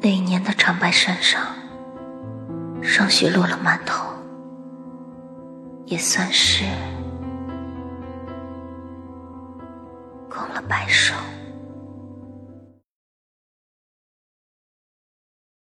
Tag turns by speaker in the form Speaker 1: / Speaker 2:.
Speaker 1: 那一年的长白山上霜雪落了满头也算是空了白首。